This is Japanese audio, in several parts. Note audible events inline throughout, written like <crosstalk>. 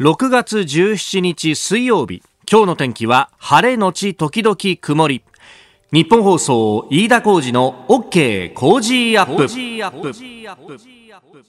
6月17日水曜日。今日の天気は晴れのち時々曇り。日本放送飯田浩二の OK 工事アップ。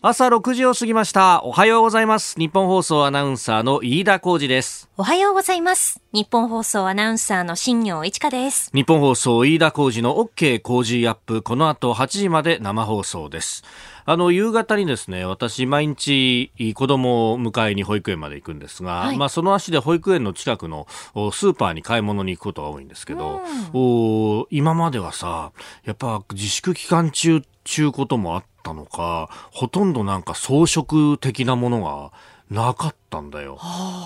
朝6時を過ぎました。おはようございます。日本放送アナウンサーの飯田浩二です。おはようございます。日本放送アナウンサーの新業一華です。日本放送飯田浩二の OK 工事アップ。この後8時まで生放送です。あの夕方にですね私毎日子供を迎えに保育園まで行くんですが、はい、まあその足で保育園の近くのスーパーに買い物に行くことが多いんですけど、お今まではさやっぱ自粛期間中ちゅうこともあったのかほとんどなんか装飾的なものがなかったんだよ。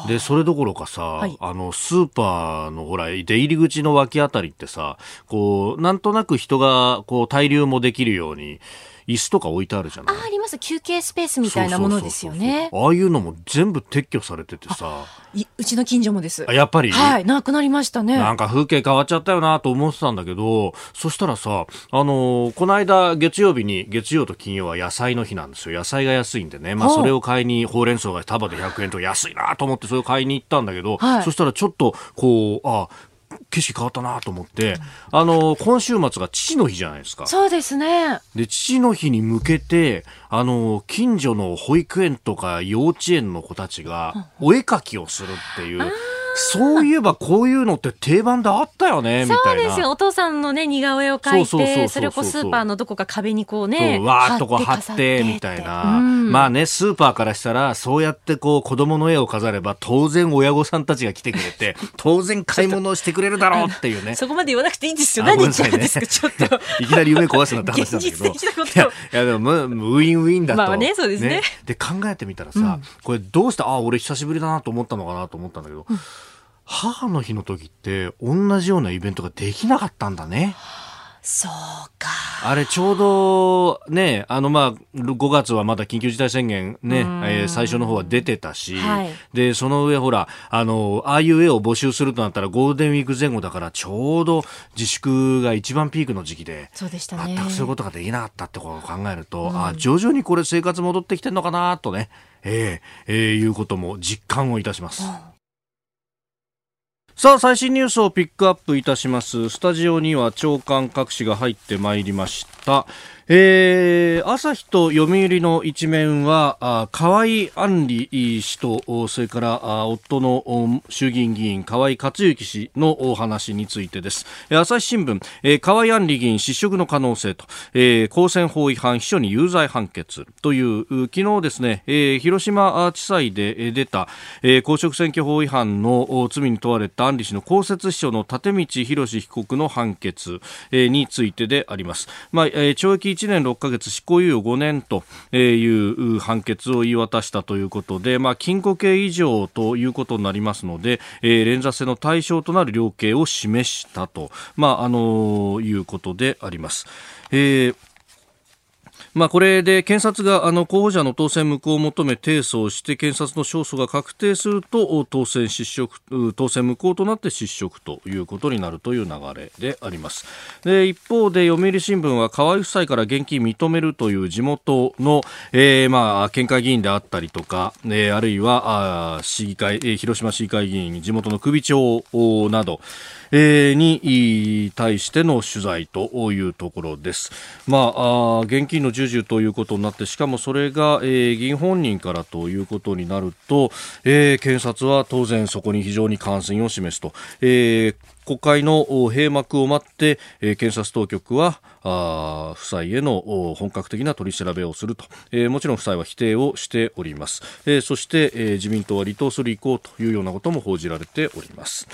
で、それどころかさ、はい、あの、スーパーのほら、出入り口の脇あたりってさ、こう、なんとなく人が、こう、滞留もできるように、椅子とか置いてあるじゃない。ああります。休憩スペースみたいなものですよね。ああいうのも全部撤去されててさ。うちの近所もです。やっぱり？はいなくなりましたね。なんか風景変わっちゃったよなと思ってたんだけどそしたらさあのー、この間月曜日に月曜と金曜は野菜の日なんですよ。野菜が安いんでね。まあそれを買いにほうれん草が束で100円と安いなと思ってそれを買いに行ったんだけど、はい、そしたらちょっとこうあ景色変わったなと思って、あの、今週末が父の日じゃないですか。そうですね。で、父の日に向けて、あの、近所の保育園とか幼稚園の子たちが、お絵描きをするっていう。そういえばこういうのって定番であったよねみたいなそうですよ。お父さんのね似顔絵を描いてそれをこうスーパーのどこか壁にこうねわーっとこう貼ってみたいな、うん、まあねスーパーからしたらそうやってこう子供の絵を飾れば当然親御さんたちが来てくれて <laughs> 当然買い物をしてくれるだろうっていうね。そこまで言わなくていいんですよ。何言ってるんですか、ちょっと。いきなり夢壊すなって話なんだけど。いやいやでもウィンウィンだと。まあねそうですね、ね、で考えてみたらさ、うん、これどうしてあ俺久しぶりだなと思ったのかなと思ったんだけど、うん母の日の時って同じようなイベントができなかったんだね。そうか。あれちょうどね、あのまあ、5月はまだ緊急事態宣言ね、えー、最初の方は出てたし、はい、で、その上ほら、あの、ああいう絵を募集するとなったらゴールデンウィーク前後だからちょうど自粛が一番ピークの時期で、そうでしたね。全くそういうことができなかったってことを考えると、うん、あ徐々にこれ生活戻ってきてんのかなとね、えー、えー、いうことも実感をいたします。うんさあ最新ニュースをピックアップいたします。スタジオには長官各紙が入ってまいりました。えー、朝日と読売の一面はあ河井案里氏とそれからあ夫の衆議院議員河井克行氏のお話についてです。朝日新聞、えー、河井案里議員失職の可能性と、えー、公選法違反秘書に有罪判決という昨日ですね、えー、広島地裁で出た、えー、公職選挙法違反の罪に問われた案里氏の公設秘書の立道博被告の判決、えー、についてであります、まあえー、懲役1年6ヶ月執行猶予5年という判決を言い渡したということで、まあ、禁錮刑以上ということになりますので、えー、連座制の対象となる量刑を示したと、まあ、あのいうことであります。えーまあ、これで検察があの候補者の当選無効を求め提訴をして検察の勝訴が確定すると当選失職当選無効となって失職ということになるという流れであります。で一方で読売新聞は河合夫妻から現金認めるという地元の、えー、まあ県会議員であったりとか、えー、あるいはあ市議会、えー、広島市議会議員地元の首長などに対しての取材というところです。まあ、現金の授受ということになってしかもそれが、え、議員本人からということになると、え、検察は当然そこに非常に関心を示すと。えー国会の閉幕を待って、え、検察当局は夫妻への本格的な取り調べをすると、えー、もちろん夫妻は否定をしております、えー、そして、えー、自民党は離党する意向というようなことも報じられております。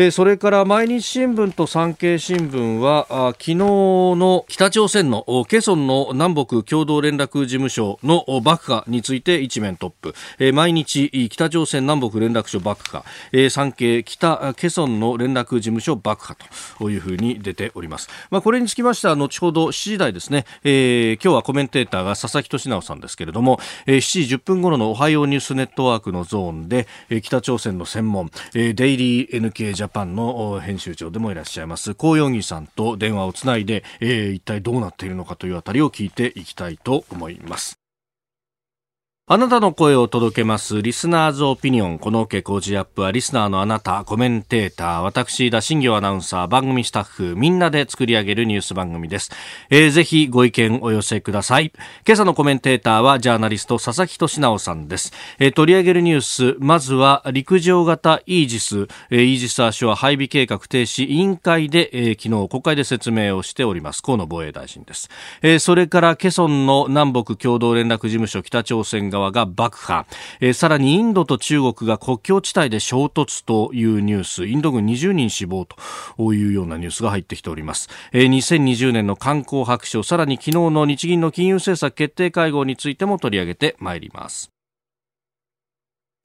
えそれから毎日新聞と産経新聞はあ昨日の北朝鮮のケソンの南北共同連絡事務所の爆破について一面トップ、え毎日北朝鮮南北連絡所爆破、え産経北ケソンの連絡事務所爆破というふうに出ております、まあ、これにつきましては後ほど7時台ですね、えー、今日はコメンテーターが佐々木俊直さんですけれども、えー、7時10分頃のおはようニュースネットワークのゾーンで、えー、北朝鮮の専門、えー、デイリー NK ジャパンの編集長でもいらっしゃいます高容疑さんと電話をつないで、えー、一体どうなっているのかというあたりを聞いていきたいと思います。あなたの声を届けます。リスナーズオピニオン。この OK 工事アップは、リスナーのあなた、コメンテーター、私、田新行アナウンサー、番組スタッフ、みんなで作り上げるニュース番組です。えー、ぜひご意見お寄せください。今朝のコメンテーターは、ジャーナリスト、佐々木俊直さんです。えー、取り上げるニュース、まずは、陸上型イージス、えー、イージス・アショア配備計画停止委員会で、えー、昨日、国会で説明をしております。河野防衛大臣です。えー、それから、ケソンの南北共同連絡事務所、北朝鮮側側が爆破。えー、さらにインドと中国が国境地帯で衝突というニュース。インド軍20人死亡というようなニュースが入ってきております、えー、2020年の観光白書さらに昨日の日銀の金融政策決定会合についても取り上げてまいります。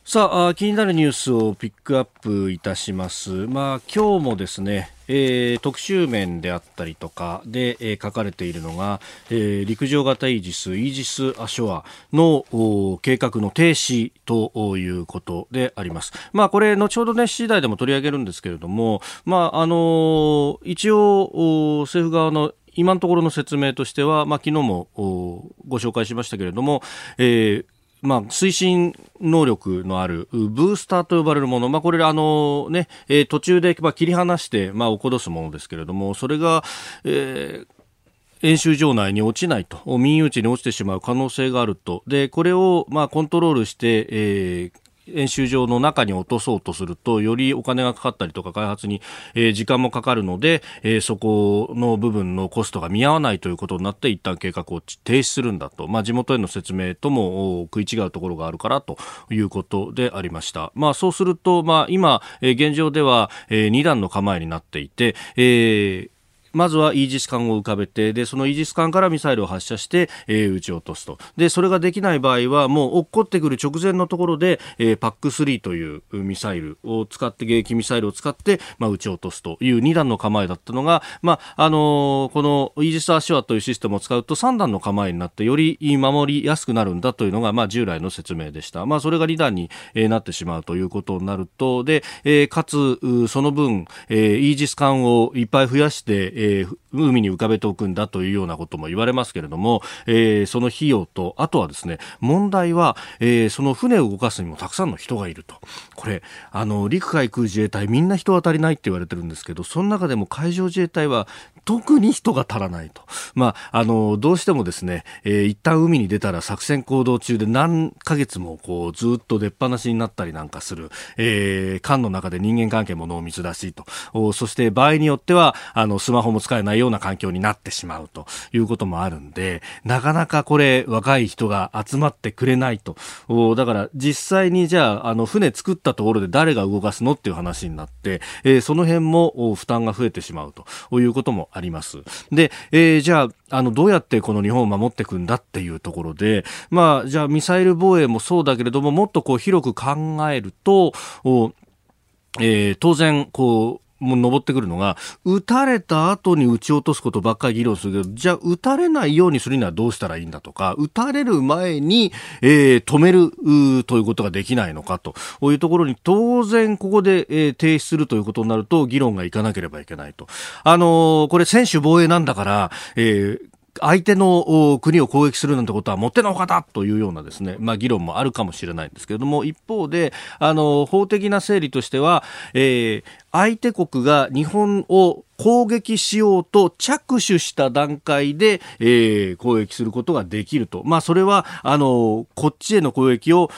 さあ気になるニュースをピックアップいたします。まあ今日もですね、えー、特集面であったりとかで、えー、書かれているのが、えー、陸上型イージス、イージス・アショアの計画の停止ということであります。まあこれ後ほどね、次第でも取り上げるんですけれども、まああの一応政府側の今のところの説明としては、まあ、昨日もご紹介しましたけれども、えー、まあ、推進能力のあるブースターと呼ばれるもの、まあ、これあの、ねえー、途中で、まあ、切り離して、まあ、起こすものですけれどもそれが、えー演習場内に落ちないと民有地に落ちてしまう可能性があると。でこれをまあコントロールして、えー演習場の中に落とそうとするとよりお金がかかったりとか開発に、えー、時間もかかるので、えー、そこの部分のコストが見合わないということになって一旦計画を停止するんだと、まあ、地元への説明とも食い違うところがあるからということでありました。まあ、そうすると、まあ、今、えー、現状では、えー、2段の構えになっていて、えーまずはイージス艦を浮かべてでそのイージス艦からミサイルを発射して、えー、撃ち落とすと。でそれができない場合はもう落っこってくる直前のところで、えー、パック3というミサイルを使って迎撃ミサイルを使って、まあ、撃ち落とすという2段の構えだったのが、まああのー、このイージス・アショアというシステムを使うと3段の構えになってより守りやすくなるんだというのが、まあ、従来の説明でした、まあ、それが2段に、えー、なってしまうということになるとで、えー、かつその分、えー、イージス艦をいっぱい増やして、えー、え海に浮かべておくんだというようなことも言われますけれども、えー、その費用と、あとはですね、問題は、えー、その船を動かすにもたくさんの人がいると。これ、あの、陸海空自衛隊みんな人は足りないって言われてるんですけど、その中でも海上自衛隊は特に人が足らないと。まあ、あの、どうしてもですね、えー、一旦海に出たら作戦行動中で何ヶ月もこう、ずっと出っ放しになったりなんかする、えー、艦の中で人間関係も濃密だしと。そして場合によっては、あの、スマホも使えないような環境になってしまうということもあるんで、なかなかこれ、若い人が集まってくれないと。だから、実際にじゃあ、あの、船作ったところで誰が動かすのっていう話になって、えー、その辺も負担が増えてしまうということもあります。で、えー、じゃあ、あの、どうやってこの日本を守っていくんだっていうところで、まあ、じゃあミサイル防衛もそうだけれども、もっとこう広く考えると、えー、当然、こう、もう上ってくるのが、撃たれた後に撃ち落とすことばっかり議論するけど、じゃあ撃たれないようにするにはどうしたらいいんだとか、撃たれる前に、えー、止めるということができないのかというところに、当然ここで、えー、停止するということになると、議論がいかなければいけないと。あのー、これ専守防衛なんだから、えー、相手の国を攻撃するなんてことはもってのほかだというようなですね、まあ議論もあるかもしれないんですけれども、一方で、あの、法的な整理としては、えー、相手国が日本を攻撃しようと着手した段階で、えー、攻撃することができると。まあ、それは、あの、こっちへの攻撃を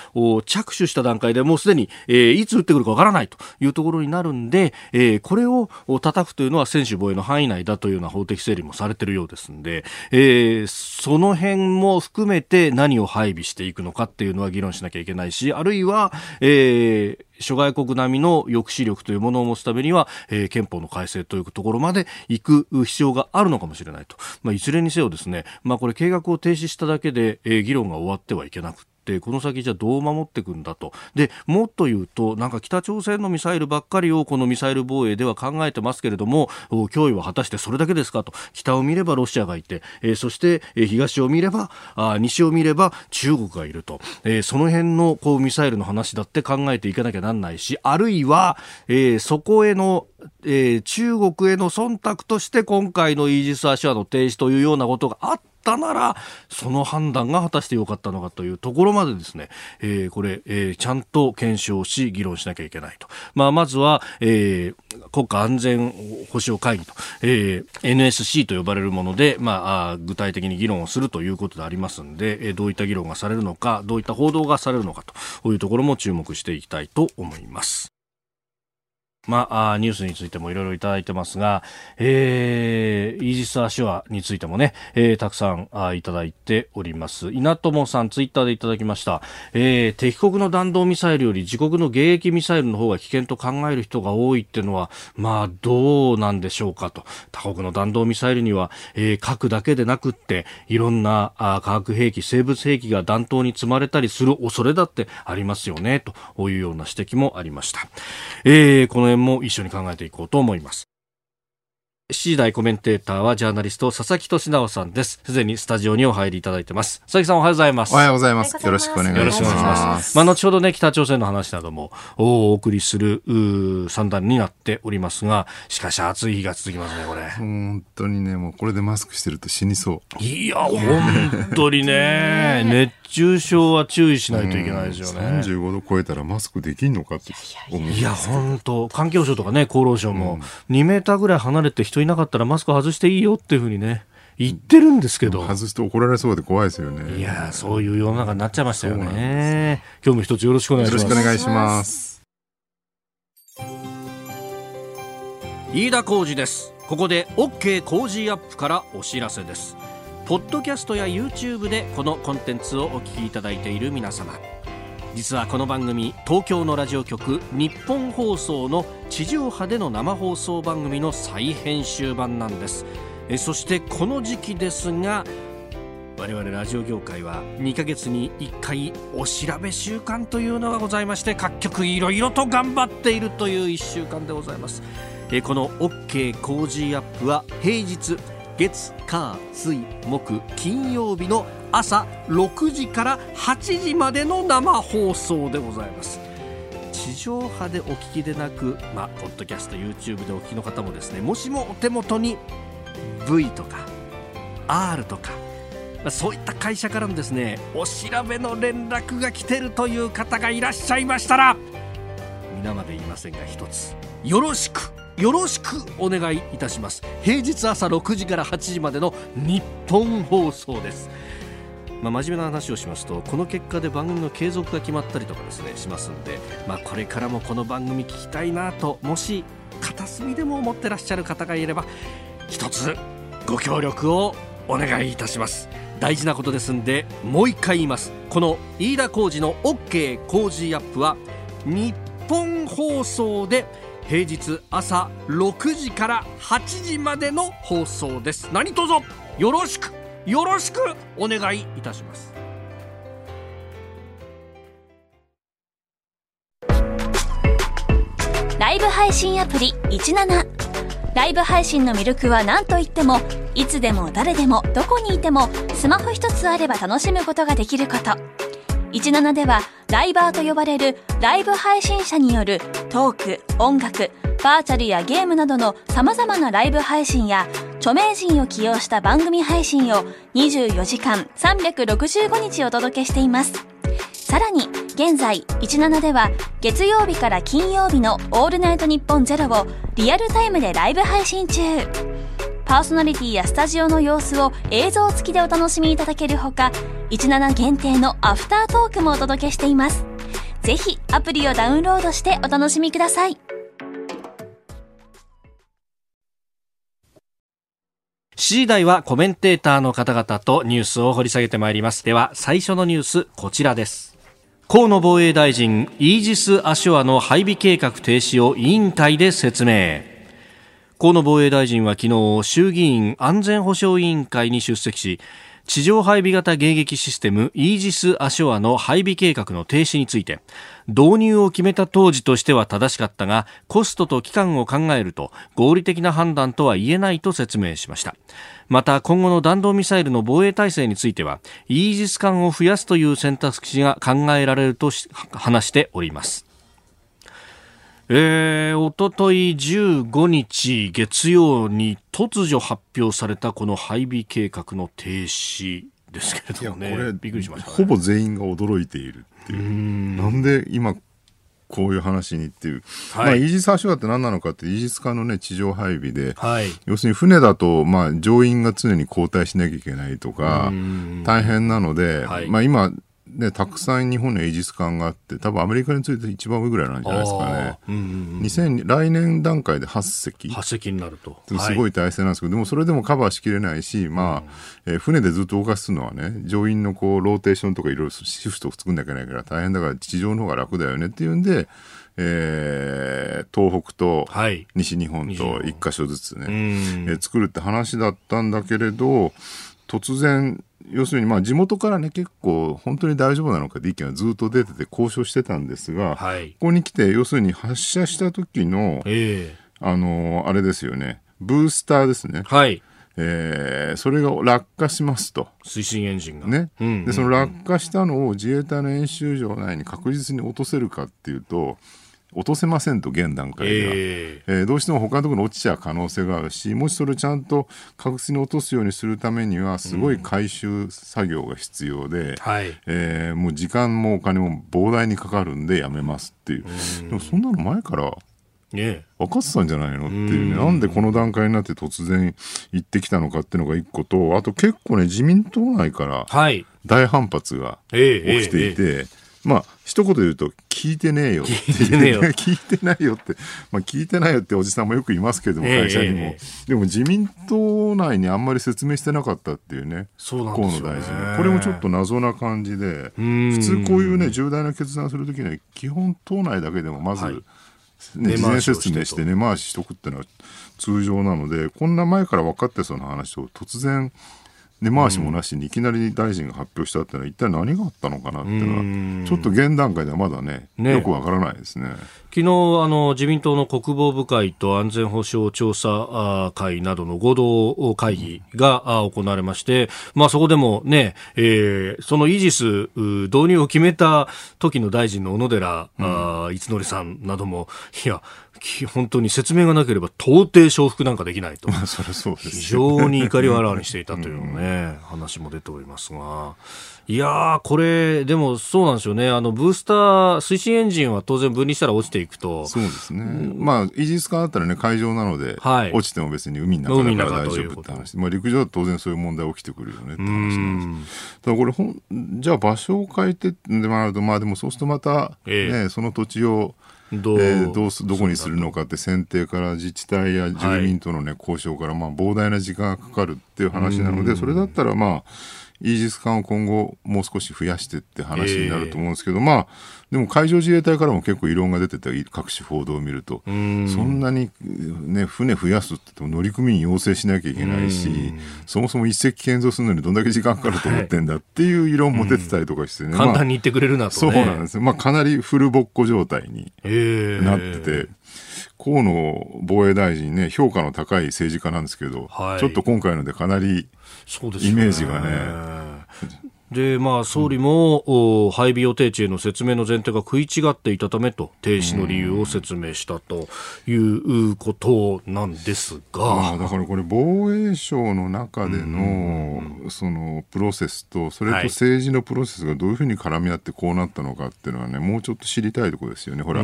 着手した段階でもうすでに、えー、いつ撃ってくるかわからないというところになるんで、えー、これを叩くというのは専守防衛の範囲内だというような法的整理もされているようですんで、えー、その辺も含めて何を配備していくのかっていうのは議論しなきゃいけないし、あるいは、えー、諸外国並みの抑止力というものを持つためには、えー、憲法の改正というところまで行く必要があるのかもしれないと。まあ、いずれにせよですね、まあ、これ計画を停止しただけで、えー、議論が終わってはいけなくってこの先じゃどう守っていくんだと。でもっと言うとなんか北朝鮮のミサイルばっかりをこのミサイル防衛では考えてますけれども脅威は果たしてそれだけですかと。北を見ればロシアがいて、えー、そして、東を見ればあ西を見れば中国がいると、えー、その辺のこうミサイルの話だって考えていかなきゃなんないしあるいは、えー、そこへのえー、中国への忖度として今回のイージス・アショアの停止というようなことがあっったならその判断が果たしてよかったのかというところまでですね、えー、これ、えー、ちゃんと検証し議論しなきゃいけないと、まあ、まずは、えー、国家安全保障会議と、えー、NSC と呼ばれるもので、まあ、具体的に議論をするということでありますので、え、どういった議論がされるのかどういった報道がされるのかというところも注目していきたいと思います。まあ、ニュースについてもいろいろいただいてますが、えー、イージス・アショアについてもね、えー、たくさんあいただいております。稲友さん、ツイッターでいただきました。えー、敵国の弾道ミサイルより自国の迎撃ミサイルの方が危険と考える人が多いっていうのは、まあ、どうなんでしょうかと。他国の弾道ミサイルには、えー、核だけでなくって、いろんなあ化学兵器、生物兵器が弾頭に積まれたりする恐れだってありますよね、というような指摘もありました。えー、このも一緒に考えていこうと思います。7時台コメンテーターはジャーナリスト佐々木俊直さんです。すでにスタジオにお入りいただいてます。佐々木さんおはようございます。おはようございます。よろしくお願いします。よろしくお願いします。まあ、後ほどね、北朝鮮の話などもお送りする三段になっておりますが、しかし暑い日が続きますね、これ。本当にね、もうこれでマスクしてると死にそう。いや、本当にね、熱中症は注意しないといけないですよね。三十五度超えたらマスクできんのかって思う。いや、本当環境省とかね、厚労省も、2メーターぐらい離れて人いなかったらマスク外していいよっていうふうにね。言ってるんですけど。外して怒られそうで怖いですよね。いやそういう世の中になっちゃいましたよね。今日も一つよろしくお願いします。よろしくお願いします。飯田浩二です。ここで OK 工事アップからお知らせです。ポッドキャストや YouTube でこのコンテンツをお聞きいただいている皆様実はこの番組東京のラジオ局日本放送の地上波での生放送番組の再編集版なんです。えそしてこの時期ですが我々ラジオ業界は2ヶ月に1回お調べ週間というのがございまして各局いろいろと頑張っているという1週間でございます。えこの OK 工事アップは平日月火水木金曜日の朝6時から8時までの生放送でございます。地上波でお聞きでなく、まあ、ポッドキャスト YouTube でお聞きの方もですねもしもお手元に V とか R とかそういった会社からのですねお調べの連絡が来てるという方がいらっしゃいましたら皆まで言いませんが一つよろしくよろしくお願いいたします。平日朝6時から8時までの日本放送です。まあ、真面目な話をしますとこの結果で番組の継続が決まったりとかですねしますんで、まあ、これからもこの番組聞きたいなともし片隅でも思ってらっしゃる方がいれば一つご協力をお願いいたします。大事なことですんでもう一回言います。この飯田浩二の OK 工事アップは日本放送で平日朝6時から8時までの放送です。何卒よろしくよろしくお願いいたします。ライブ配信アプリ17ライブ配信の魅力は何といってもいつでも誰でもどこにいてもスマホ一つあれば楽しむことができること。17ではライバーと呼ばれるライブ配信者によるトーク、音楽、バーチャルやゲームなどの様々なライブ配信や著名人を起用した番組配信を24時間365日お届けしています。さらに現在17では月曜日から金曜日のオールナイトニッポンゼロをリアルタイムでライブ配信中。パーソナリティやスタジオの様子を映像付きでお楽しみいただけるほか、17限定のアフタートークもお届けしています。ぜひアプリをダウンロードしてお楽しみください。7時台はコメンテーターの方々とニュースを掘り下げてまいります。では最初のニュース、こちらです。河野防衛大臣、イージス・アショアの配備計画停止を委員会で説明。河野防衛大臣は昨日衆議院安全保障委員会に出席し地上配備型迎撃システムイージス・アショアの配備計画の停止について導入を決めた当時としては正しかったがコストと期間を考えると合理的な判断とは言えないと説明しました。また今後の弾道ミサイルの防衛体制についてはイージス艦を増やすという選択肢が考えられると話しております。えー、おととい15日月曜に突如発表されたこの配備計画の停止ですけれどもね、これびっくりしました、ね、ほぼ全員が驚いているっていう。なんで今こういう話にっていう、はい。まあ、イージス・アショアって何なのかってイージス艦のね地上配備で、はい。要するに船だと、まあ、乗員が常に交代しなきゃいけないとか大変なので、はい。まあ、今、ね、たくさん日本のイージス艦があって多分アメリカについて一番上ぐらいなんじゃないですかね。うんうん2000来年段階で8隻。発石になると。すごい体制なんですけど、でもそれでもカバーしきれないし、まあ、えー船でずっと動かすのはね、乗員のこう、ローテーションとかいろいろシフトを作んなきゃいけないから大変だから地上の方が楽だよねっていうんで、えー東北とはい。西日本と一箇所ずつね、うん。えー作るって話だったんだけれど、突然、要するにまあ地元からね、結構本当に大丈夫なのかって意見はずっと出てて交渉してたんですが、はい。ここに来て、要するに発射した時の、えあのーあれですよね、ブースターですね。ーはい。えーそれが落下しますと。推進エンジンが。ね。うんで、その落下したのを自衛隊の演習場内に確実に落とせるかっていうと、落とせませんと、現段階では。ええーどうしても他のところに落ちちゃう可能性があるし、もしそれをちゃんと確実に落とすようにするためには、すごい回収作業が必要で、ーはい。えーもう時間もお金も膨大にかかるんでやめますっていう。でもそんなの前からね分かってたんじゃないのっていうね、なんでこの段階になって突然行ってきたのかっていうのが一個と、あと結構ね、自民党内からはい。大反発がえー、えー起きていて、まあ、一言で言うと、聞いてねえよ。聞いてねえよ聞いてないよって。まあ、聞いてないよっておじさんもよくいますけども、ええ会社にも。えでも自民党内にあんまり説明してなかったっていうね。そうなん河ですよね野大臣。これもちょっと謎な感じで、ん普通こういうね、重大な決断するときには、基本党内だけでもまず、はいね、根事前説明して根回ししとくっていうのは通常なので、こんな前から分かってそうな話を突然、根回しもなしにいきなり大臣が発表したっていうのは一体何があったのかなっていうのは、ちょっと現段階ではまだね、ね。よくわからないですね。昨日あの自民党の国防部会と安全保障調査会などの合同会議が行われまして、まあ、そこでもね、えーそのイージスう導入を決めた時の大臣の小野寺、あー一則さんなども、いや、き本当に説明がなければ到底承服なんかできないと。非常に怒りをあらわにしていたというのね、話も出ておりますが。いやー、これ、でもそうなんですよね。あの、ブースター、推進エンジンは当然分離したら落ちていくと。そうですね。まあ、イージス艦だったらね、海上なので、はい落ちても別に海の中だから大丈ということ夫って話。まあ、陸上だと当然そういう問題起きてくるよねって話なんです。ただこれほん、じゃあ場所を変えてってなると、まあでもそうするとまた、ええね、その土地を、どう、えーどうすどこにするのかって選定から自治体や住民との、ね交渉からまあ膨大な時間がかかるっていう話なのでそれだったらまあイージス艦を今後もう少し増やしてって話になると思うんですけど、まあでも海上自衛隊からも結構異論が出てて各種報道を見るとそんなに、ね、船増やすって言っても乗組員要請しなきゃいけないしそもそも一隻建造するのにどんだけ時間かかると思ってんだっていう異論も出てたりとかしてね、まあ簡単に言ってくれるなと、ね。そうなんですね、まあ、かなりフルボッコ状態にええなってて、河野防衛大臣ね、評価の高い政治家なんですけど、はいちょっと今回のでかなり、イメージがね。で、まあ、総理も、お配備予定地への説明の前提が食い違っていたためと、停止の理由を説明したということなんですまが、あ、だからこれ、防衛省の中での、そのプロセスと、それとはい政治のプロセスがどういうふうに絡み合ってこうなったのかっていうのはね、もうちょっと知りたいところですよね。ほら、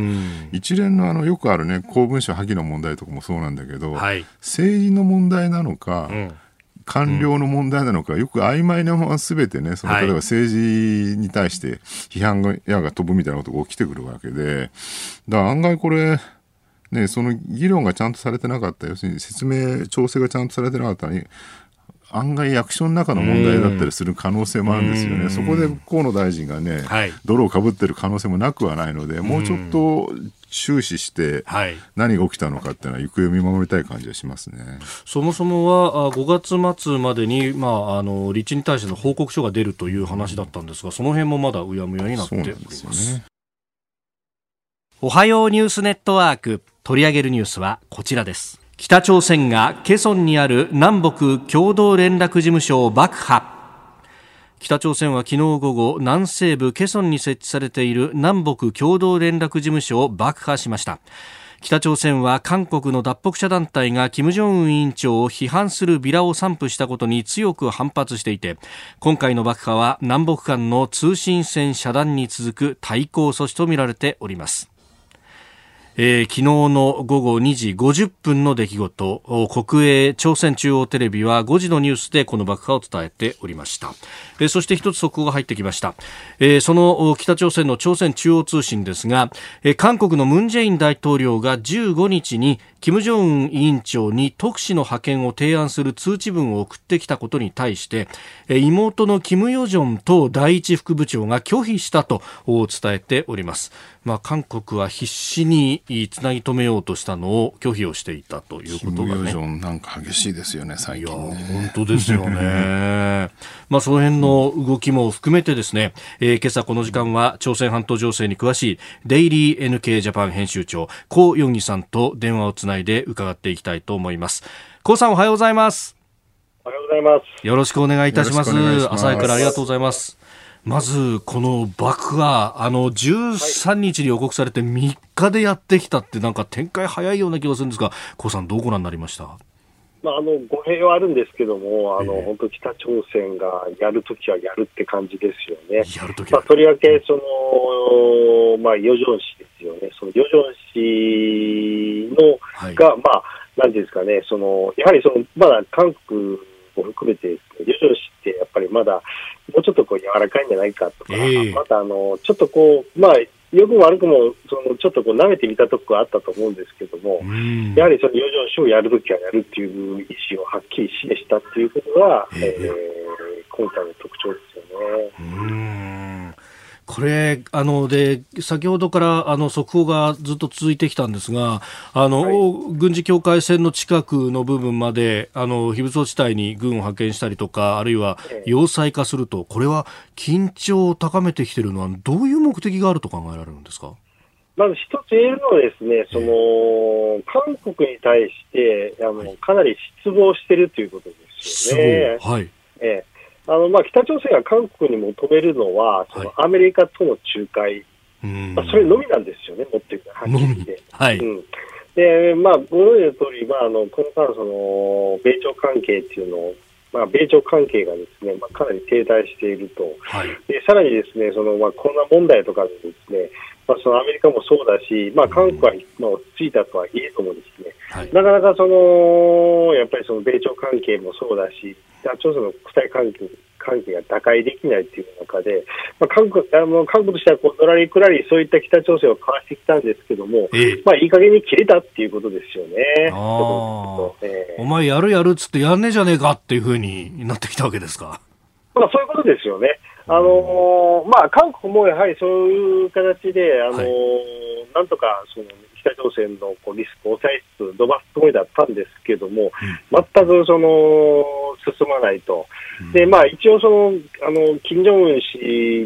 一連のあのよくあるね、公文書破棄の問題とかもそうなんだけど、はい。政治の問題なのか、ん官僚の問題なのか、よく曖昧なまま全てね、そのはい。例えば政治に対して批判が矢が飛ぶみたいなことが起きてくるわけで、だから案外これ、ね、その議論がちゃんとされてなかった、要するに説明、調整がちゃんとされてなかったのに、案外役所の中の問題だったりする可能性もあるんですよね。そこで河野大臣がね、はい。泥をかぶってる可能性もなくはないので、もうちょっと注視して、はい。何が起きたのかっていうのは行方を見守りたい感じがしますね。そもそもはあ5月末までに、まあ、あの立地に対しての報告書が出るという話だったんですが、その辺もまだうやむやになっておりますね。おはようニュースネットワーク取り上げるニュースはこちらです北朝鮮がケソンにある南北共同連絡事務所を爆破北朝鮮は昨日午後南西部ケソンに設置されている南北共同連絡事務所を爆破しました。北朝鮮は韓国の脱北者団体が金正恩委員長を批判するビラを散布したことに強く反発していて今回の爆破は南北間の通信線遮断に続く対抗措置とみられております。えー、昨日の午後2時50分の出来事国営朝鮮中央テレビは5時のニュースでこの爆破を伝えておりました、えー、そして一つ速報が入ってきました、えー、その北朝鮮の朝鮮中央通信ですが、えー、韓国のムン・ジェイン大統領が15日に金正恩委員長に特使の派遣を提案する通知文を送ってきたことに対して妹のキム・ヨジョン党第一副部長が拒否したと伝えております。まあ、韓国は必死につなぎ止めようとしたのを拒否をしていたということがね。なんか激しいですよね、最近、ね、本当ですよね。<laughs> まあ、その辺の動きも含めてですね、えー、今朝この時間は朝鮮半島情勢に詳しいデイリー NK ジャパン編集長、コウ・ヨンギさんと電話をつないで伺っていきたいと思います。コウさんおはようございます。おはようございます。よろしくお願いいたします。ます朝早からありがとうございます。まず、この爆破、あの、13日に予告されて3日でやってきたって、なんか展開早いような気がするんですが、高さん、どうご覧になりました？まあ、あの語弊はあるんですけども、あの、えー、本当、北朝鮮がやるときはやるって感じですよね。やるときまあ、とりわけ、その、まあ、ヨジョン氏ですよね。そのヨジョン氏の、はい、が、まあ、なんていうんですかね、その、やはりその、まだ韓国も含めて、ヨジョン氏ってやっぱりまだ、もうちょっとこう柔らかいんじゃないかとか、えー、またあの、ちょっとこう、まあ、よくも悪くも、そのちょっとこう舐めてみたところあったと思うんですけども、やはりその余剰種をやるときはやるっていう意思をはっきり示したっていうことが、えー、えー、今回の特徴ですよね。これ、あの、で、先ほどからあの速報がずっと続いてきたんですが、あの、はい、軍事境界線の近くの部分まで、あの、非武装地帯に軍を派遣したりとか、あるいは要塞化すると、これは緊張を高めてきているのは、どういう目的があると考えられるんですか？まず一つ言えるのはですね、その、韓国に対して、あの、かなり失望しているということですよね。はい。ええあのまあ、北朝鮮が韓国に求めるのは、そのアメリカとの仲介、まあ、それのみなんですよね、持っていくはっきり言って。はい。うん。でまあ、ご存知の通り、まあ、あのこの間その、米朝関係っていうのを、まあ、米朝関係がですね、まあ、かなり停滞していると、はい、でさらにですねその、まあ、コロナ問題とかでですね、まあ、そのアメリカもそうだし、まあ、韓国は、まあ、落ち着いたとはいえどもですね、はい、なかなかそのやっぱりその米朝関係もそうだし、北朝鮮の国際関係関係が打開できないという中で、まあ、韓国あの韓国としてはこうのらりくらりそういった北朝鮮をかわしてきたんですけども、ええ、まあ、いい加減に切れたっていうことですよね。あえー、お前やるやるっつってやんねえじゃねえかっていうふうになってきたわけですか。まあ、そういうことですよね。あのー、まあ、韓国もやはりそういう形で、あのーはい、なんとかその北朝鮮のこうリスクを抑えつつ、伸ばすつもりだったんですけども、全くその進まないと、でまあ、一応そのあの、金正恩氏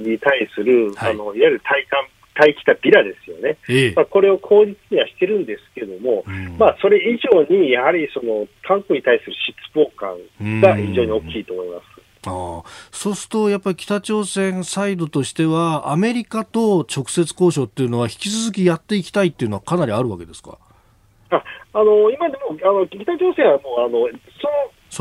に対する、はい、あのいわゆる対艦待機したビラですよね、ええ、まあ、これを口実にはしてるんですけども、うん、まあ、それ以上にやはりその韓国に対する失望感が非常に大きいと思います。あそうすると、やっぱり北朝鮮サイドとしては、アメリカと直接交渉っていうのは、引き続きやっていきたいっていうのは、かなりあるわけですか？あの今でもあの、北朝鮮はもうあのその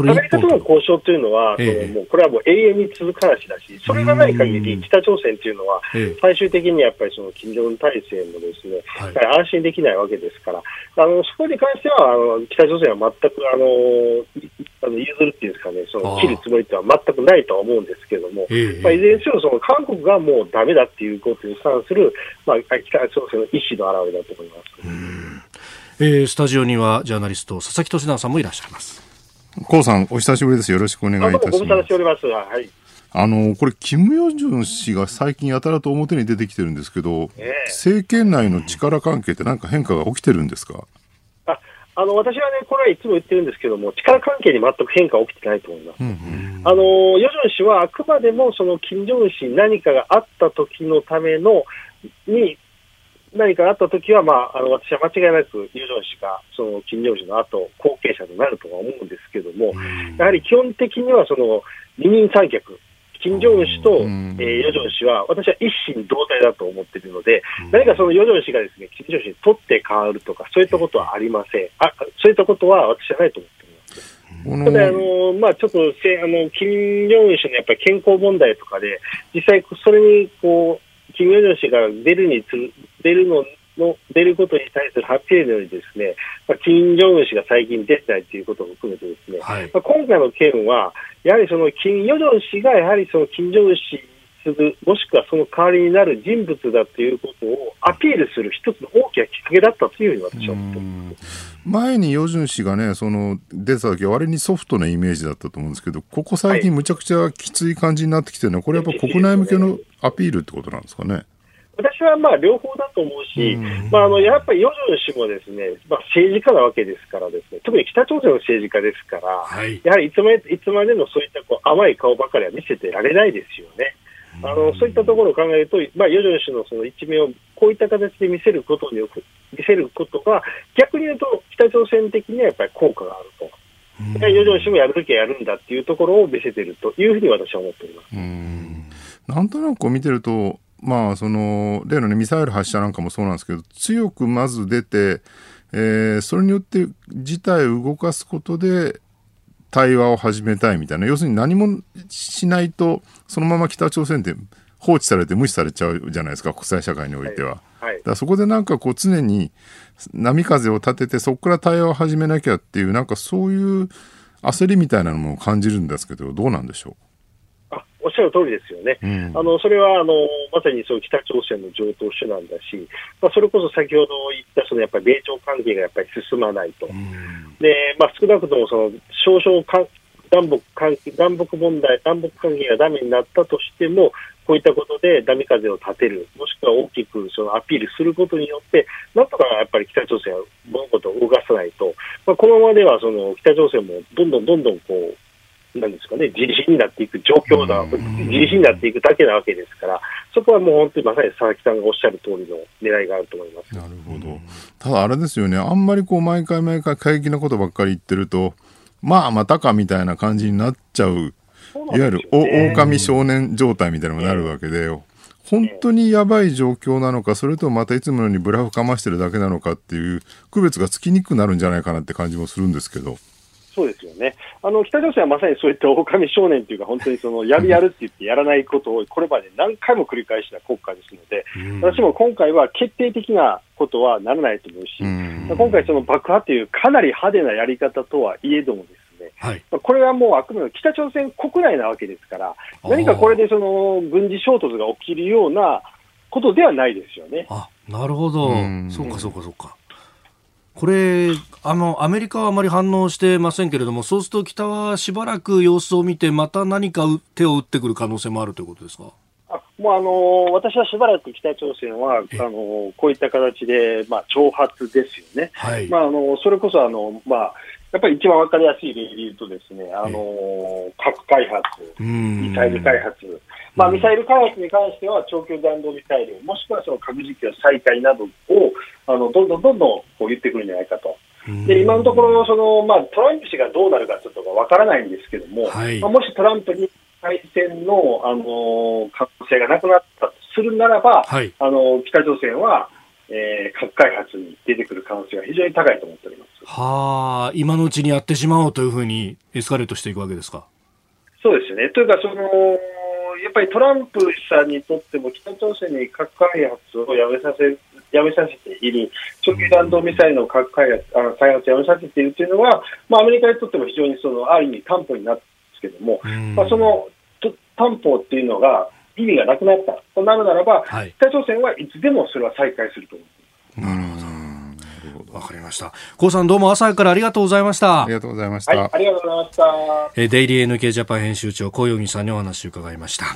アメリカとの交渉というのは、ええ、もうこれはもう永遠に続く話だし、それがない限り、北朝鮮というのは、最終的にやっぱりその金正恩体制もですね、はい、安心できないわけですから、あのそこに関してはあの、北朝鮮は全くあのあの譲るっていうんですかね、その切るつもりっては全くないとは思うんですけれども、まあ、いずれにせよ、その韓国がもうだめだっていうことに関する、まあ、北朝鮮の意思の表れだと思います。えー、スタジオにはジャーナリスト佐々木俊直さんもいらっしゃいます。コウさん、お久しぶりです。よろしくお願いいたします。す。はい。あの、これ、キム・ヨジョン氏が最近やたらと表に出てきてるんですけど、えー、政権内の力関係って何か変化が起きてるんですか？ああの私はね、これはいつも言ってるんですけども、力関係に全く変化起きてないと思います。うんうん、あのヨジョン氏はあくまでもその金正恩氏に何かがあった時のためのに何かあったときは、まあ、あの私は間違いなくユジョン氏がその金正氏の後後継者となるとは思うんですけども、やはり基本的にはその二人三脚、金正恩氏と、えー、ヨジョン氏は、私は一心同体だと思っているので、何かそのヨジョン氏がですね、金正恩氏に取って変わるとか、そういったことはありません。あそういったことは私はないと思っています。ただ、あの、まあちょっと、せあの、金正恩氏のやっぱり健康問題とかで、実際それに、こう、金正恩氏が出るにつ、出るのの出ることに対する発表のようにですね、まあ、金正恩氏が最近出てないということを含めてですね、はい、まあ、今回の件は、やはりその金与正氏がやはりその金正恩氏もしくはその代わりになる人物だということをアピールする一つの大きなきっかけだったというふうに私は思ってます。前に与正氏がね、その出た時は割にソフトなイメージだったと思うんですけど、ここ最近むちゃくちゃきつい感じになってきてるのは、これやっぱ国内向けのアピールってことなんですかね。私はまあ両方だと思うし、まあ、あのやっぱりヨジョン氏もですね、まあ、政治家なわけですからですね、特に北朝鮮の政治家ですから、はい、やはりいつまでいつまでもそういったこう甘い顔ばかりは見せてられないですよね。あのそういったところを考えると、まあ、ヨジョン氏のその一面をこういった形で見せることに見せることが、逆に言うと、北朝鮮的にはやっぱり効果があると。ヨジョン氏もやるときはやるんだっていうところを見せてるというふうに私は思っております。なんとなくこう見てると、まあ、その例の、ね、ミサイル発射なんかもそうなんですけど強くまず出て、えー、それによって事態を動かすことで対話を始めたいみたいな。要するに何もしないとそのまま北朝鮮って放置されて無視されちゃうじゃないですか国際社会においては。はい。はい、だそこでなんかこう常に波風を立ててそこから対話を始めなきゃっていうなんかそういう焦りみたいなのも感じるんですけどどうなんでしょう？おっしゃる通りですよね、うん、あのそれはあのまさにそう北朝鮮の上等手段だし、まあ、それこそ先ほど言ったそのやっぱり米朝関係がやっぱり進まないと、うん、でまあ、少なくともその少々か南北関係南北問題、南北関係がダメになったとしても、こういったことで波風を立てる、もしくは大きくそのアピールすることによって、なんとかやっぱり北朝鮮は物事を動かさないと、まあ、このままではその北朝鮮もどんどんどんどんこうなんですかね、自利品になっていく状況だ、自利品になっていくだけなわけですから、そこはもう本当にまさに佐々木さんがおっしゃる通りの狙いがあると思います。なるほど。ただあれですよね、あんまりこう毎回毎回過激なことばっかり言ってると、まあまたかみたいな感じになっちゃう、ういわゆる狼少年状態みたいなのになるわけで、本当にやばい状況なのか、それともまたいつものようにブラフかましてるだけなのかっていう区別がつきにくくなるんじゃないかなって感じもするんですけど。そうですよね。あの、北朝鮮はまさにそういった狼少年というか、本当にその、<laughs> やるやるって言ってやらないことを、これまで何回も繰り返した国家ですので、私も今回は決定的なことはならないと思うし、今回その爆破というかなり派手なやり方とはいえどもですね、はい、これはもうあくまで北朝鮮国内なわけですから、何かこれでその軍事衝突が起きるようなことではないですよね。あなるほど、そうかそうかそうか。これあの、アメリカはあまり反応してませんけれども、そうすると北はしばらく様子を見て、また何か手を打ってくる可能性もあるということですか？あもうあの私はしばらく北朝鮮はあのこういった形で、まあ、挑発ですよね、はい。まあ、あのそれこそあの、まあ、やっぱり一番わかりやすい例で言うとですね、あの核開発、ミサイル開発、まあ、ミサイル開発に関しては長距離弾道ミサイル、もしくはその核実験再開などをあのどんどんどんどんこう言ってくるんじゃないかと。で今のところその、まあ、トランプ氏がどうなるかちょっとわからないんですけども、はい、まあ、もしトランプに再選の、あの可能性がなくなったとするならば、はい、あの北朝鮮はえー、核開発に出てくる可能性が非常に高いと思っておりますはあ、今のうちにやってしまおうというふうにエスカレートしていくわけですか？そうですね。というか、その、やっぱりトランプさんにとっても北朝鮮に核開発をやめさせやめさせている、長距離弾道ミサイルの核開発、あの開発をやめさせているというのは、まあ、アメリカにとっても非常にそのある意味担保になるんですけども、まあ、その担保っていうのが意味がなくなったとなるならば、はい、北朝鮮はいつでもそれは再開すると思います。なるほどわかりました。高さんどうも朝からありがとうございました。ありがとうございました。はい、ありがとうございました。えデイリー NK ジャパン編集長小柳さんにお話を伺いました。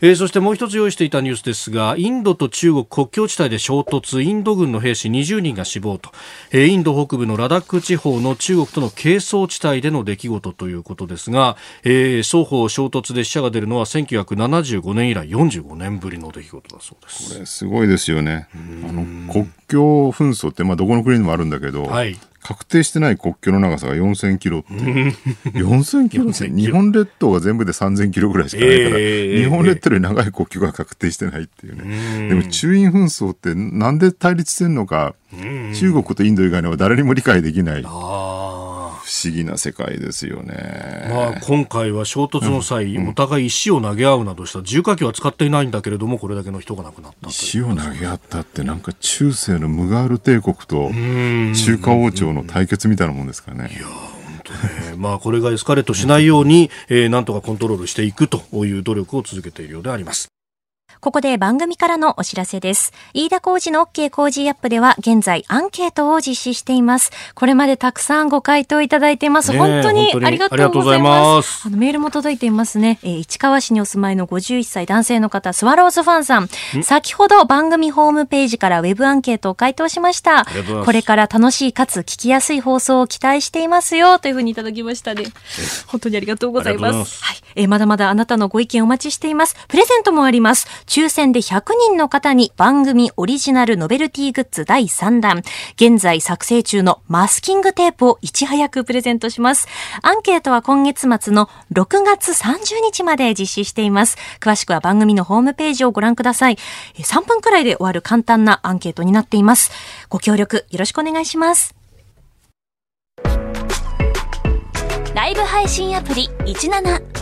えー、そしてもう一つ用意していたニュースですが、インドと中国国境地帯で衝突、インド軍の兵士20人が死亡と、えー、インド北部のラダック地方の中国との係争地帯での出来事ということですが、えー、双方衝突で死者が出るのは1975年以来45年ぶりの出来事だそうです。これすごいですよね。あの国境紛争ってまあどこの国にもあるんだけど、はい、確定してない国境の長さが4000キロって。4000キロって日本列島が全部で3000キロぐらいしかないから、えー日本列島より長い国境が確定してないっていうね。でも中印紛争ってなんで対立してんのか、中国とインド以外には誰にも理解できない不あ思議な世界ですよね。まあ、今回は衝突の際、お互い石を投げ合うなどした重火器は使っていないんだけれどもこれだけの人が亡くなった石を投げ合ったってなんか中世のムガール帝国と中華王朝の対決みたいなもんですかね。えーまあ、これがエスカレートしないように、えーなんとかコントロールしていくという努力を続けているようであります。ここで番組からのお知らせです。飯田浩二の OK 工事アップでは現在アンケートを実施しています。これまでたくさんご回答いただいています。本当にありがとうございま。ますすあのメールも届いていますね。えー市川市にお住まいの51歳男性の方、スワローズファンさん。先ほど番組ホームページからウェブアンケートを回答しましたこれから楽しいかつ聞きやすい放送を期待していますよというふうにいただきましたね。本当にありがとうございます。ますはい。えーまだまだあなたのご意見お待ちしています。プレゼントもあります。抽選で100人の方に番組オリジナルノベルティグッズ第3弾。現在作成中のマスキングテープをいち早くプレゼントします。アンケートは今月末の6月30日まで実施しています。詳しくは番組のホームページをご覧ください。3分くらいで終わる簡単なアンケートになっています。ご協力よろしくお願いします。ライブ配信アプリ17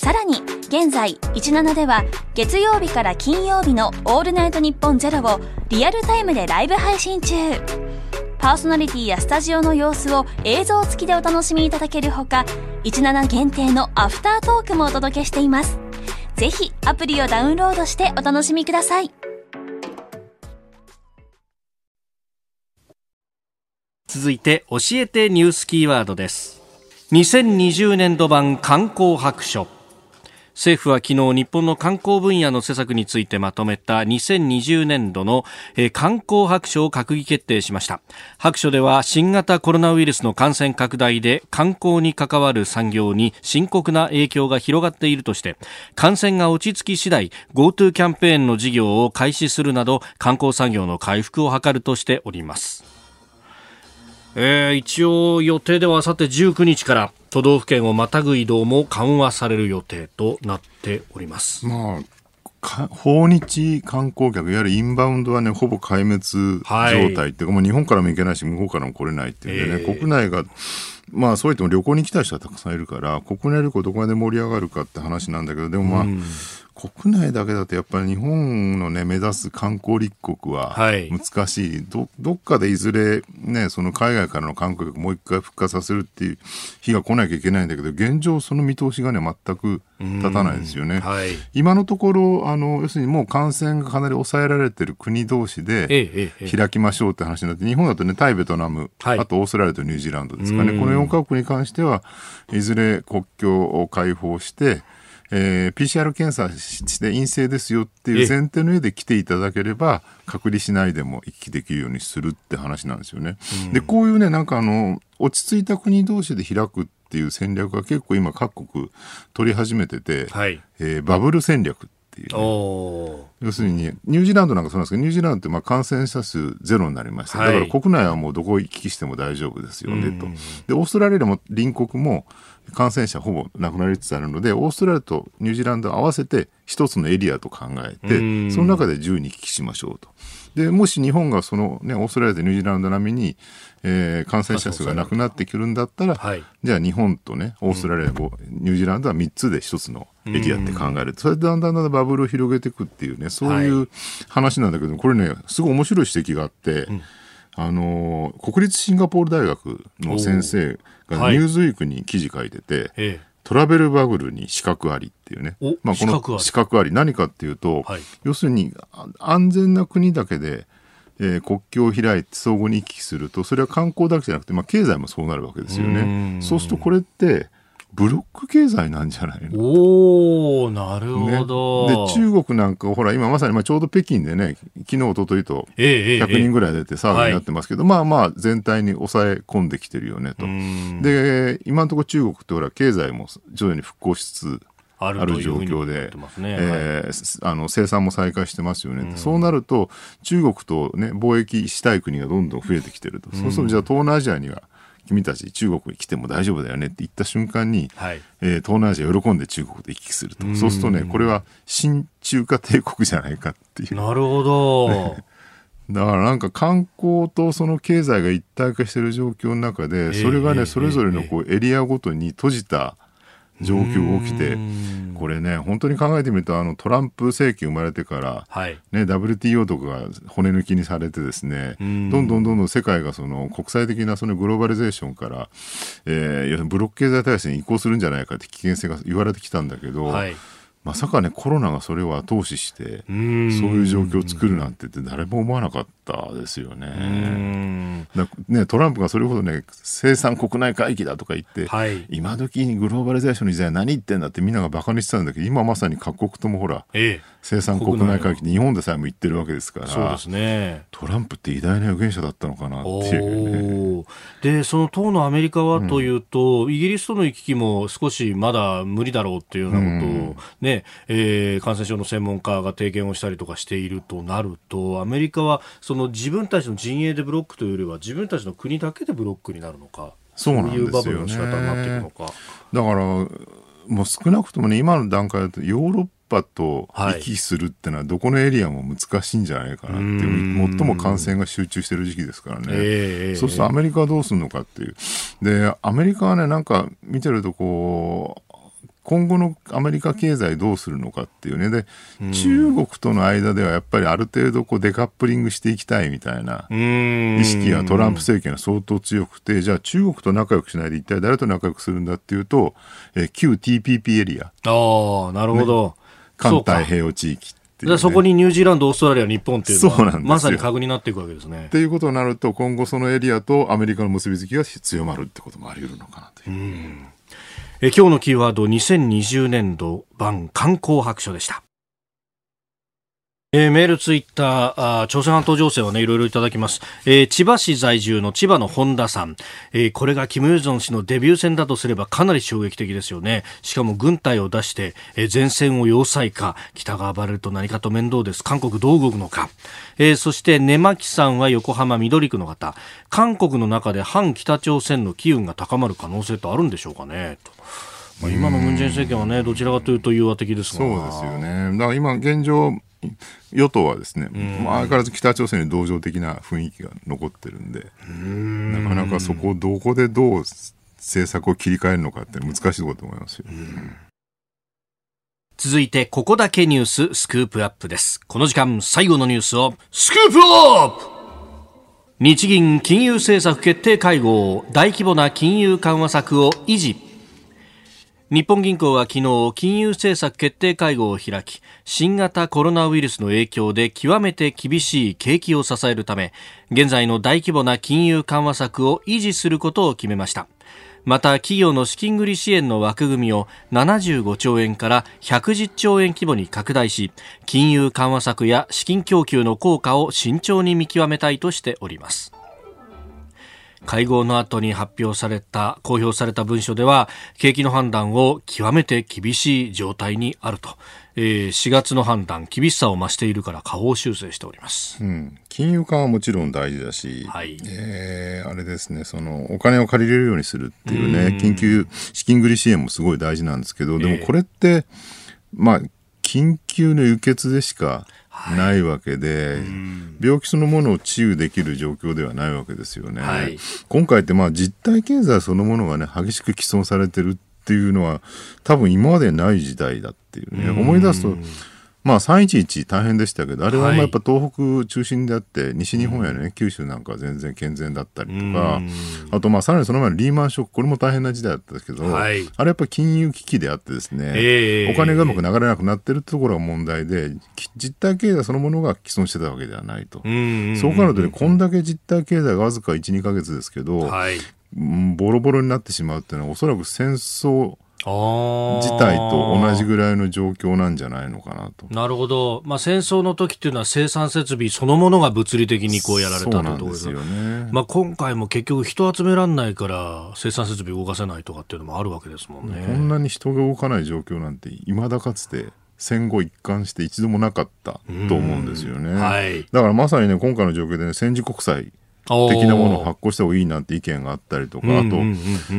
さらに現在17では月曜日から金曜日の「オールナイトニッポンゼロをリアルタイムでライブ配信中。パーソナリティやスタジオの様子を映像付きでお楽しみいただけるほか17限定のアフタートークもお届けしています。ぜひアプリをダウンロードしてお楽しみください。続いて教えてニュースキーワードです。2020年度版観光白書。政府は昨日日本の観光分野の施策についてまとめた2020年度の、観光白書を閣議決定しました。白書では新型コロナウイルスの感染拡大で観光に関わる産業に深刻な影響が広がっているとして感染が落ち着き次第 GoTo キャンペーンの事業を開始するなど観光産業の回復を図るとしております。えー一応予定ではあさって19日から都道府県をまたぐ移動も緩和される予定となっております。まあ、か訪日観光客、いわゆるインバウンドはね、ほぼ壊滅状態っていうか、もう日本からも行けないし、向こうからも来れないっていうんでね、ええ国内が、まあそう言っても旅行に来た人はたくさんいるから、国内旅行どこまで盛り上がるかって話なんだけど、でもまあ、国内だけだとやっぱり日本のね、目指す観光立国ははい難しい。ど、どっかでいずれね、その海外からの観光客もう一回復活させるっていう日が来なきゃいけないんだけど、現状その見通しがね、全く立たないですよね。はい。今のところ、あの、要するにもう感染がかなり抑えられてる国同士で、開きましょうって話になって、日本だとね、タイ、ベトナム、はいあとオーストラリアとニュージーランドですかね。うんこの4カ国に関しては、いずれ国境を開放して、えー PCR 検査して陰性ですよっていう前提の上で来ていただければ、隔離しないでも行き来できるようにするって話なんですよね。で、こういうね、なんかあの、落ち着いた国同士で開くっていう戦略が結構今各国取り始めてて、はい。えーバブル戦略っていうね、要するに、ニュージーランドなんかそうなんですけど、ニュージーランドってまあ感染者数ゼロになりました。はいだから国内はもうどこ行き来しても大丈夫ですよね、とうん。で、オーストラリアも隣国も感染者ほぼなくなりつつあるので、オーストラリアとニュージーランドを合わせて一つのエリアと考えうて、んその中で自由に行き来しましょうと。で、もし日本がそのね、オーストラリアとニュージーランド並みに、えー感染者数がなくなってくるんだったら、はい。じゃあ日本とね、オーストラリア、こうニュージーランドは3つで1つのエリアって考える。それでだんだんだんだんバブルを広げていくっていうね、そういう話なんだけど、これね、すごい面白い指摘があって、あのー国立シンガポール大学の先生がニューズウィークに記事書いてて、えトラベルバブルに資格ありっていうね。おまあ、この資格あり。何かっていうと、はい要するにあ安全な国だけで、えー国境を開いて相互に行き来すると、それは観光だけじゃなくて、まあ、経済もそうなるわけですようんね。そうするとこれって、ブロック経済なんじゃないの？おおなるほど、ね、で中国なんかほら今まさにまあちょうど北京でね昨日一昨日と100人ぐらい出て騒ぎになってますけど、えええ、まあまあ全体に抑え込んできてるよねと。で今のところ中国ってほら経済も徐々に復興しつつある状況で、ね。えー、あの生産も再開してますよね、うん、そうなると中国と、ね、貿易したい国がどんどん増えてきてると、うん、そうするとじゃあ東南アジアには君たち中国に来ても大丈夫だよねって言った瞬間に、はい、えー、東南アジア喜んで中国で行き来すると。そうするとねこれは新中華帝国じゃないかっていう。なるほど。<laughs> だからなんか観光とその経済が一体化している状況の中で、それがね、それぞれのこうエリアごとに閉じた状況が起きて、これね、本当に考えてみると、あのトランプ政権生まれてから、はい、ね、WTO とかが骨抜きにされてですね、どんどんどんどん世界がその国際的なそのグローバリゼーションから、えー、ブロック経済体制に移行するんじゃないかって危険性が言われてきたんだけど、はい。まさかねコロナがそれを後押ししてそういう状況を作るなんてって誰も思わなかったですよね。ねトランプがそれほどね生産国内回帰だとか言って、はい、今時にグローバリゼーションの時代何言ってんだってみんながバカにしてたんだけど今まさに各国ともほら、ええ、生産国内回帰日本でさえも言ってるわけですからそうです、ね、トランプって偉大な預言者だったのかなっていう、ね、でその当のアメリカはというと、うん、イギリスとの行き来も少しまだ無理だろうっていうようなことを、ね、うん。ねえー、感染症の専門家が提言をしたりとかしているとなるとアメリカはその自分たちの陣営でブロックというよりは自分たちの国だけでブロックになるのかそうなんいうバブルの仕方になっていくのか。だからもう少なくともね今の段階だとヨーロッパと行き来するってのはどこのエリアも難しいんじゃないかなっていう、最も感染が集中してる時期ですからね、えー、そうするとアメリカはどうするのかっていう。でアメリカはねなんか見てるとこう今後のアメリカ経済どうするのかっていうね。で、中国との間ではやっぱりある程度こうデカップリングしていきたいみたいな意識がトランプ政権は相当強くてじゃあ中国と仲良くしないで一体誰と仲良くするんだっていうと、えー、旧 TPP エリア。あなるほど、ね、環太平洋地域ね、そこにニュージーランド、オーストラリア、日本っていうのは、まさに核になっていくわけですね。っていうことになると、今後そのエリアとアメリカの結びつきが強まるってこともあり得るのかなという。うえ今日のキーワード2020年度版観光白書でした。えー、メール、ツイッター、あ朝鮮半島情勢はね、いろいろいただきます。えー、千葉市在住の千葉の本田さん。えー、これがキム・ヨジョン氏のデビュー戦だとすればかなり衝撃的ですよね。しかも軍隊を出して、えー、前線を要塞か、北が暴れると何かと面倒です。韓国どう動くのか。えー、そして、根巻さんは横浜緑区の方。韓国の中で反北朝鮮の機運が高まる可能性ってあるんでしょうかね。とまあ、今のムン・ジェイン政権はね、どちらかというと融和的ですそうですよね。だから今現状、与党はですね、まあ、相変わらず北朝鮮に同情的な雰囲気が残ってるんで、んなかなかそこをどこでどう政策を切り替えるのかって難しいとこと思いますよ。続いて、ここだけニューススクープアップです。この時間、最後のニュースを、スクープアップ日銀金融政策決定会合、大規模な金融緩和策を維持。日本銀行は昨日金融政策決定会合を開き新型コロナウイルスの影響で極めて厳しい景気を支えるため現在の大規模な金融緩和策を維持することを決めました。また企業の資金繰り支援の枠組みを75兆円から110兆円規模に拡大し金融緩和策や資金供給の効果を慎重に見極めたいとしております。会合の後に発表された公表された文書では景気の判断を極めて厳しい状態にあると、えー、4月の判断厳しさを増しているから下方修正しております、うん、金融緩和はもちろん大事だし、はい。えー、あれですねそのお金を借りれるようにするっていうね緊急資金繰り支援もすごい大事なんですけどでもこれって、えー、まあ緊急の輸血でしかないわけで、はい、病気そのものを治癒できる状況ではないわけですよね。はい、今回ってまあ実体経済そのものがね激しく毀損されてるっていうのは多分今までない時代だっていうね。思い出すとまあ、311大変でしたけど、あれはまあやっぱ東北中心であって、西日本やね、九州なんかは全然健全だったりとか、あとまあさらにその前のリーマンショック、これも大変な時代だったんですけど、はい、あれやっぱ金融危機であってですね、えー、お金がうまく流れなくなってるところが問題で、実体経済そのものが既存してたわけではないと。そう考えるとね、こんだけ実体経済がわずか1、2か月ですけど、ボロボロになってしまうっていうのはおそらく戦争自自体と同じぐらいの状況なんじゃないのかなと。なるほど、まあ、戦争の時っていうのは生産設備そのものが物理的にこうやられたというところですよね。まあ、今回も結局人集められないから生産設備動かせないとかっていうのもあるわけですもんね。こんなに人が動かない状況なんて未だかつて戦後一貫して一度もなかったと思うんですよね。はいだからまさにね今回の状況でね戦時国際的なものを発行した方がいいなんて意見があったりとか、あと、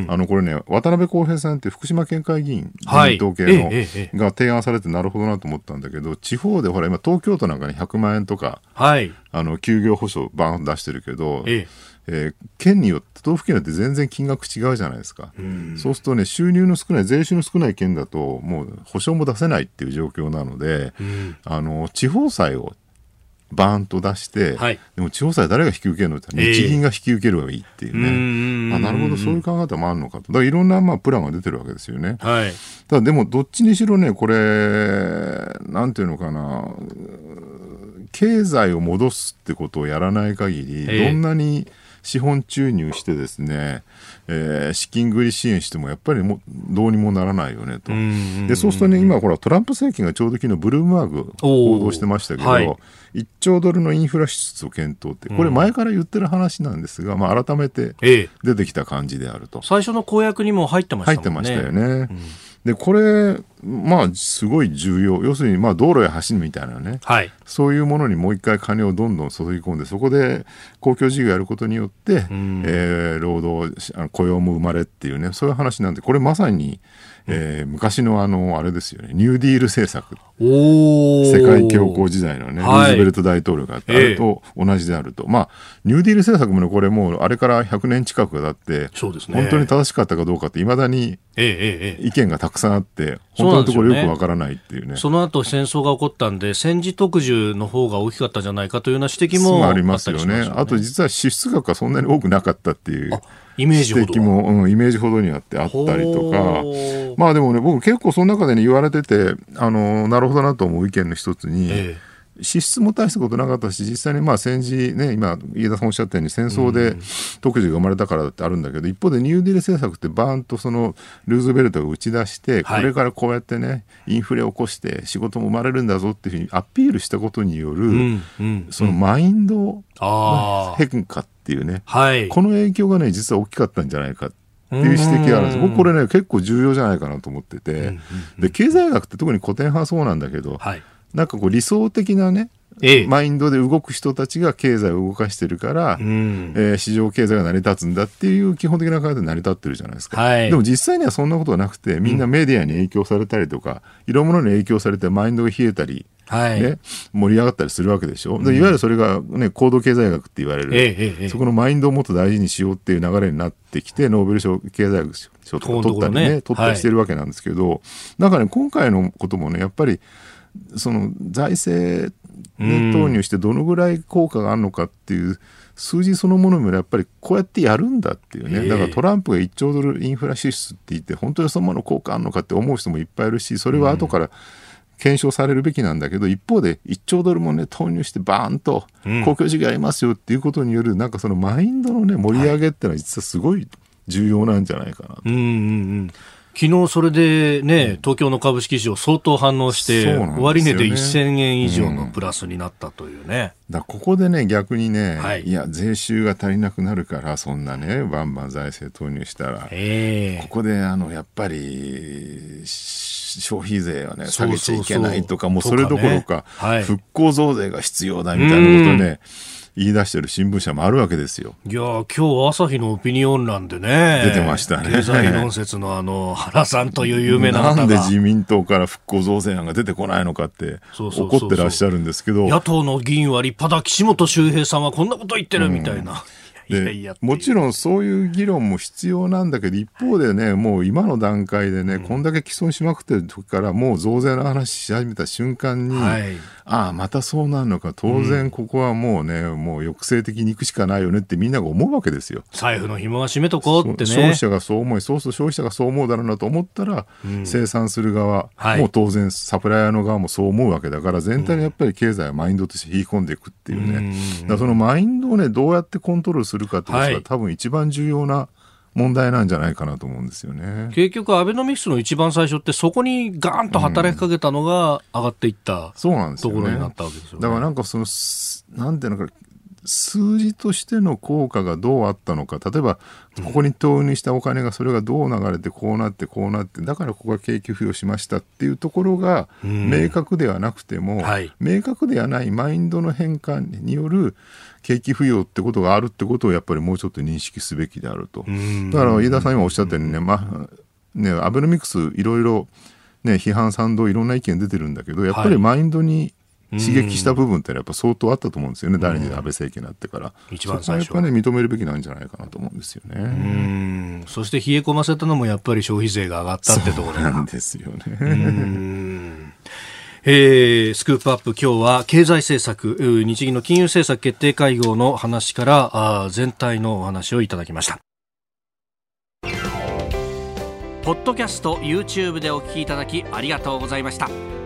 あのこれね渡辺康平さんって福島県会議員はい。自民党系の、ええええ。が提案されてなるほどなと思ったんだけど地方でほら今東京都なんかに100万円とかはい、あの休業保障バン出してるけど、ええ。ー県によって都道府県によって全然金額違うじゃないですか、そうするとね収入の少ない税収の少ない県だともう保証も出せないっていう状況なので、あの地方債をバーンと出して、はい。でも地方債誰が引き受けるのって日銀が引き受ければいいっていううーんね、あなるほどそういう考え方もあるのかと。だからいろんなまあプランが出てるわけですよね。はい、ただでもどっちにしろねこれなんていうのかな経済を戻すってことをやらない限り、ええ。どんなに資本注入してですね、えー資金繰り支援してもやっぱりもうどうにもならないよねと。んでそうするとね今ほらトランプ政権がちょうど昨日ブルームバーグおー報道してましたけど、はい1兆ドルのインフラ支出を検討ってこれ前から言ってる話なんですが、まあ、改めてええ、出てきた感じであると。最初の公約にも入ってまし入たね。ってましたよね。でこれまあすごい重要。要するにまあ道路や橋みたいなね。はい、そういうものにもう一回金をどんどん注ぎ込んでそこで公共事業やることによって、ん。えー労働あの雇用も生まれっていうね。そういう話なんでこれまさに、えー昔のあのあれですよねニューディール政策。世界恐慌時代のね、はい。ルーズベルト大統領があって、ええ。あれと同じであると、まあ、ニューディール政策もね、これもう、あれから100年近くが経って、そうですね。本当に正しかったかどうかって、いまだにえええええ意見がたくさんあって、本当のところよくわからないっていうね。え、その後戦争が起こったんで戦時特需の方が大きかったんじゃないかというような指摘もありますよね。あと実は支出額がそんなに多くなかったっていうイメージ指摘も、うん、イメージほどにあってあったりとか。まあでもね、僕結構その中でね言われてて、あの、なるほどなと思う意見の一つに、え支出も大したことなかったし実際にまあ戦時ね今飯田さんおっしゃったように戦争で特需が生まれたからだってあるんだけど、一方でニューディール政策ってバーンとそのルーズベルトが打ち出して、はい。これからこうやってねインフレを起こして仕事も生まれるんだぞっていうふうにアピールしたことによる、うんうんそのマインドああ変化っていうね、はい。この影響がね実は大きかったんじゃないかっていう指摘があるんです。僕これね結構重要じゃないかなと思ってて、で経済学って特に古典派はそうなんだけど、はいなんかこう理想的なねええ。マインドで動く人たちが経済を動かしてるから、うん。えー市場経済が成り立つんだっていう基本的な考えで成り立ってるじゃないですか、はい。でも実際にはそんなことはなくてみんなメディアに影響されたりとか、いろんなものに影響されてマインドが冷えたり、はい。ね、盛り上がったりするわけでしょ、でいわゆるそれが、ね、高度経済学って言われる、えそこのマインドをもっと大事にしようっていう流れになってきてノーベル賞経済学賞とか取ったりねね。取ったりしてるわけなんですけど、なんかね今回のこともねやっぱりその財政で投入してどのぐらい効果があるのかっていう数字そのものもやっぱりこうやってやるんだっていうね、ええ。だからトランプが1兆ドルインフラ支出って言って本当にそのもの効果あるのかって思う人もいっぱいいるしそれは後から検証されるべきなんだけど、一方で1兆ドルもね投入してバーンとうん公共事業やりますよっていうことによるなんかそのマインドのね盛り上げってのは実はすごい重要なんじゃないかなと。うんうんうん昨日それでね、東京の株式市場相当反応して、終値で1000円以上のプラスになったというね。だからここでね逆にね、はい。い、や税収が足りなくなるからそんなねバンバン財政投入したらええ。ここであのやっぱりし消費税をね下げちそうそう。そうゃいけないとかもうとかそれどころかね。はい。復興増税が必要だみたいなことをね言い出してる新聞社もあるわけですよ。いやー今日朝日のオピニオン欄でね。出てましたね経済論説のあの、原さんという有名な方が。なんで自民党から復興増税案が出てこないのかって怒ってらっしゃるんですけど野党の議員は立派だ、岸本周平さんはこんなこと言ってるみたいな。いやでもちん。ろんそういう議論も必要なんだけど一方でねもう今の段階でね、こんだけ既存しまくってる時からもう増税の話し始めた瞬間に、はい。ああまたそうなるのか。当然ここはもうね、もう抑制的に行くしかないよねってみんなが思うわけですよ。財布の紐は締めとこうってね。消費者がそう思いそうすると消費者がそう思うだろうなと思ったら、生産する側、はい。もう当然サプライヤーの側もそう思うわけだから全体にやっぱり経済はマインドとして引き込んでいくっていうね、だからそのマインドをねどうやってコントロールするかってことが、はい。多分一番重要な問題なんじゃないかなと思うんですよね。結局、アベノミクスの一番最初って、そこにガーンと働きかけたのが上がっていった、そうなんですよ、ね、ところになったわけですよね。だからなんかその、なんていうのか、数字としての効果がどうあったのか。例えばここに投入したお金がそれがどう流れてこうなってこうなってだからここが景気付与しましたっていうところが明確ではなくても、はい、明確ではないマインドの変化による景気付与ってことがあるってことをやっぱりもうちょっと認識すべきであると。だから飯田さん今おっしゃったようにね,、まあ、ねアベノミクスいろいろね、批判賛同いろんな意見出てるんだけどやっぱりマインドに刺激した部分ってやっぱ相当あったと思うんですよね、第二次安倍政権になってから。一番最初そこはやっぱね、認めるべきなんじゃないかなと思うんですよね。そして冷え込ませたのもやっぱり消費税が上がったってところ。なんですよね。えー、スクープアップ今日は経済政策日銀の金融政策決定会合の話からあ全体のお話をいただきました。ポッドキャスト YouTube でお聞きいただきありがとうございました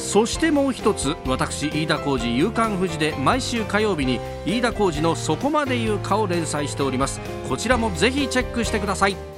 そしてもう一つ私飯田浩司夕刊フジで毎週火曜日に飯田浩司の「そこまで言うか」を連載しております。こちらもぜひチェックしてください。